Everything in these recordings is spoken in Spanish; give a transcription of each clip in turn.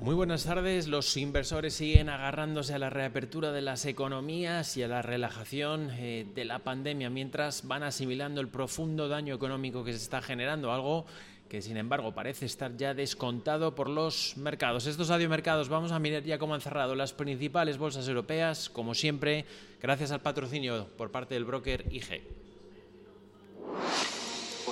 Muy buenas tardes. Los inversores siguen agarrándose a la reapertura de las economías y a la relajación eh, de la pandemia mientras van asimilando el profundo daño económico que se está generando, algo que sin embargo parece estar ya descontado por los mercados. Estos adiomercados vamos a mirar ya cómo han cerrado las principales bolsas europeas, como siempre, gracias al patrocinio por parte del broker IG.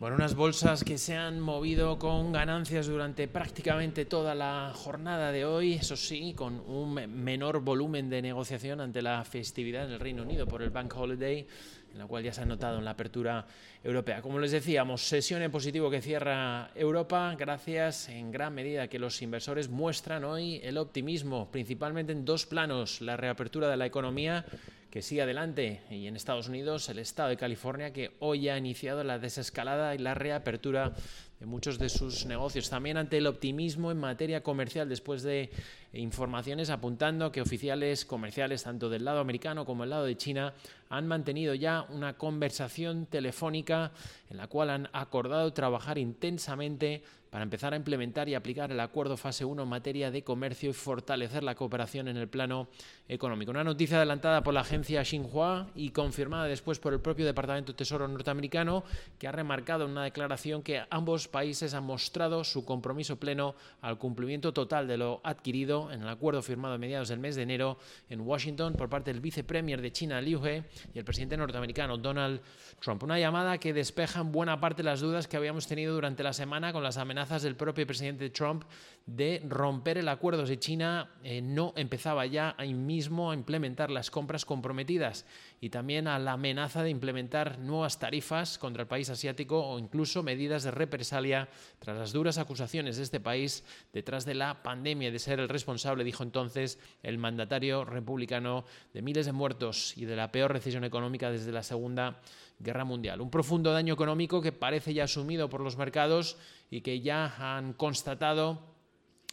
Bueno, unas bolsas que se han movido con ganancias durante prácticamente toda la jornada de hoy, eso sí, con un menor volumen de negociación ante la festividad en el Reino Unido por el Bank Holiday, en la cual ya se ha notado en la apertura europea. Como les decíamos, sesión en positivo que cierra Europa, gracias en gran medida que los inversores muestran hoy el optimismo, principalmente en dos planos, la reapertura de la economía que sigue adelante y en Estados Unidos el estado de California que hoy ha iniciado la desescalada y la reapertura de muchos de sus negocios. También ante el optimismo en materia comercial después de informaciones apuntando que oficiales comerciales tanto del lado americano como del lado de China han mantenido ya una conversación telefónica en la cual han acordado trabajar intensamente para empezar a implementar y aplicar el acuerdo fase 1 en materia de comercio y fortalecer la cooperación en el plano económico. Una noticia adelantada por la agencia Xinhua y confirmada después por el propio Departamento de Tesoro norteamericano, que ha remarcado en una declaración que ambos países han mostrado su compromiso pleno al cumplimiento total de lo adquirido en el acuerdo firmado a mediados del mes de enero en Washington por parte del vicepremier de China, Liu He, y el presidente norteamericano, Donald Trump. Una llamada que despeja en buena parte las dudas que habíamos tenido durante la semana con las amenazas amenazas del propio presidente Trump de romper el acuerdo si China eh, no empezaba ya ahí mismo a implementar las compras comprometidas y también a la amenaza de implementar nuevas tarifas contra el país asiático o incluso medidas de represalia tras las duras acusaciones de este país detrás de la pandemia de ser el responsable, dijo entonces el mandatario republicano, de miles de muertos y de la peor recesión económica desde la Segunda Guerra Mundial. Un profundo daño económico que parece ya asumido por los mercados y que ya han constatado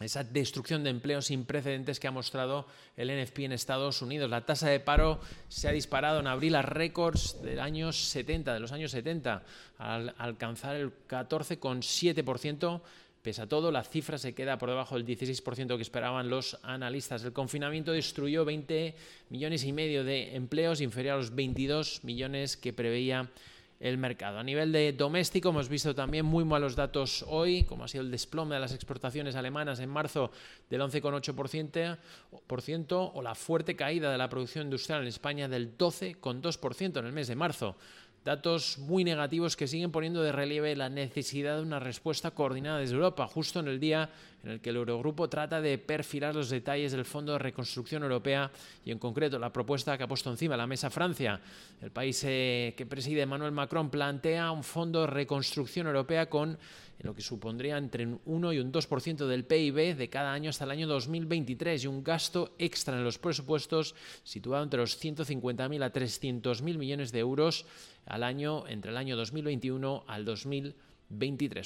esa destrucción de empleos sin precedentes que ha mostrado el NFP en Estados Unidos. La tasa de paro se ha disparado en abril a récords del años 70, de los años 70, al alcanzar el 14,7%. Pese a todo, la cifra se queda por debajo del 16% que esperaban los analistas. El confinamiento destruyó 20 millones y medio de empleos, inferior a los 22 millones que preveía el mercado. A nivel de doméstico hemos visto también muy malos datos hoy, como ha sido el desplome de las exportaciones alemanas en marzo del 11,8% o la fuerte caída de la producción industrial en España del 12,2% en el mes de marzo datos muy negativos que siguen poniendo de relieve la necesidad de una respuesta coordinada desde Europa, justo en el día en el que el Eurogrupo trata de perfilar los detalles del Fondo de Reconstrucción Europea y en concreto la propuesta que ha puesto encima la mesa Francia. El país eh, que preside Emmanuel Macron plantea un Fondo de Reconstrucción Europea con lo que supondría entre un 1 y un 2% del PIB de cada año hasta el año 2023 y un gasto extra en los presupuestos situado entre los 150.000 a 300.000 millones de euros al año entre el año 2021 al 2023.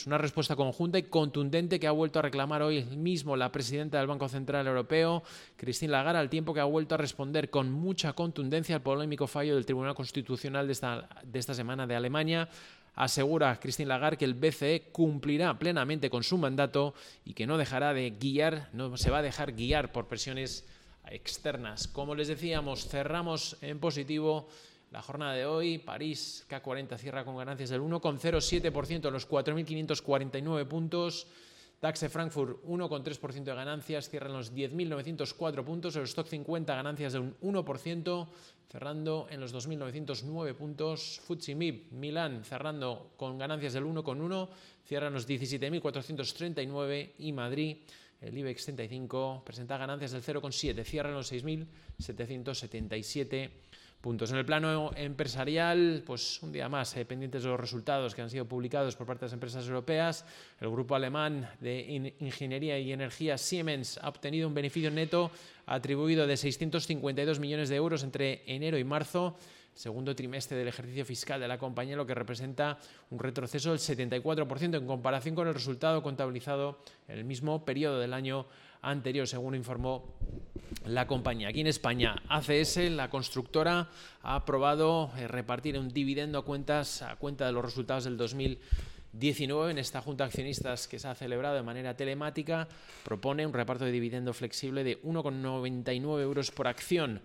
Una respuesta conjunta y contundente que ha vuelto a reclamar hoy mismo la presidenta del Banco Central Europeo, Christine Lagarde, al tiempo que ha vuelto a responder con mucha contundencia al polémico fallo del Tribunal Constitucional de esta, de esta semana de Alemania. Asegura Christine Lagarde que el BCE cumplirá plenamente con su mandato y que no dejará de guiar, no se va a dejar guiar por presiones externas. Como les decíamos, cerramos en positivo la jornada de hoy, París K40 cierra con ganancias del 1,07% en los 4.549 puntos. DAX de Frankfurt 1,3% de ganancias, cierra en los 10.904 puntos. El Stock 50 ganancias de un 1%, cerrando en los 2.909 puntos. FTSE Milán cerrando con ganancias del 1,1, cierra en los 17.439 y Madrid el IBEX 35 presenta ganancias del 0,7, cierra en los 6.777 puntos. En el plano empresarial, pues un día más, eh, pendientes de los resultados que han sido publicados por parte de las empresas europeas. El grupo alemán de ingeniería y energía Siemens ha obtenido un beneficio neto atribuido de 652 millones de euros entre enero y marzo segundo trimestre del ejercicio fiscal de la compañía, lo que representa un retroceso del 74% en comparación con el resultado contabilizado en el mismo periodo del año anterior, según informó la compañía. Aquí en España, ACS, la constructora, ha aprobado eh, repartir un dividendo a cuentas a cuenta de los resultados del 2019 en esta junta de accionistas que se ha celebrado de manera telemática, propone un reparto de dividendo flexible de 1,99 euros por acción.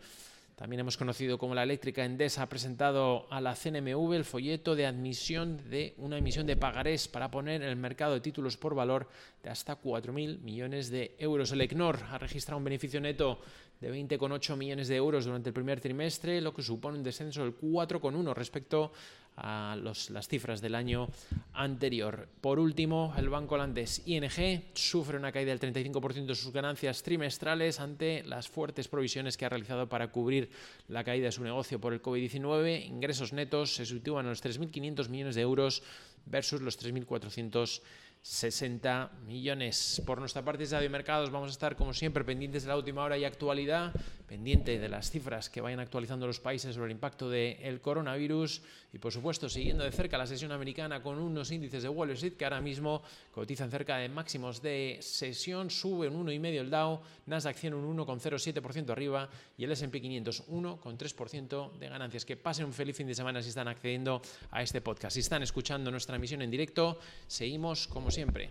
También hemos conocido como la eléctrica Endesa ha presentado a la CNMV el folleto de admisión de una emisión de pagarés para poner en el mercado de títulos por valor de hasta 4.000 millones de euros. El ECNOR ha registrado un beneficio neto de 20,8 millones de euros durante el primer trimestre, lo que supone un descenso del 4,1 respecto a las cifras del año anterior. Por último, el banco holandés ING sufre una caída del 35% de sus ganancias trimestrales ante las fuertes provisiones que ha realizado para cubrir la caída de su negocio por el COVID-19. Ingresos netos se sitúan a los 3.500 millones de euros versus los 3.400 60 millones. Por nuestra parte, de Mercados, vamos a estar como siempre pendientes de la última hora y actualidad, pendiente de las cifras que vayan actualizando los países sobre el impacto del coronavirus y, por supuesto, siguiendo de cerca la sesión americana con unos índices de Wall Street que ahora mismo cotizan cerca de máximos de sesión, sube un 1,5 el Dow, Nasdaq 100 un 1,07% arriba y el S&P 500 1,3% de ganancias. Que pasen un feliz fin de semana si están accediendo a este podcast. Si están escuchando nuestra emisión en directo, seguimos como siempre.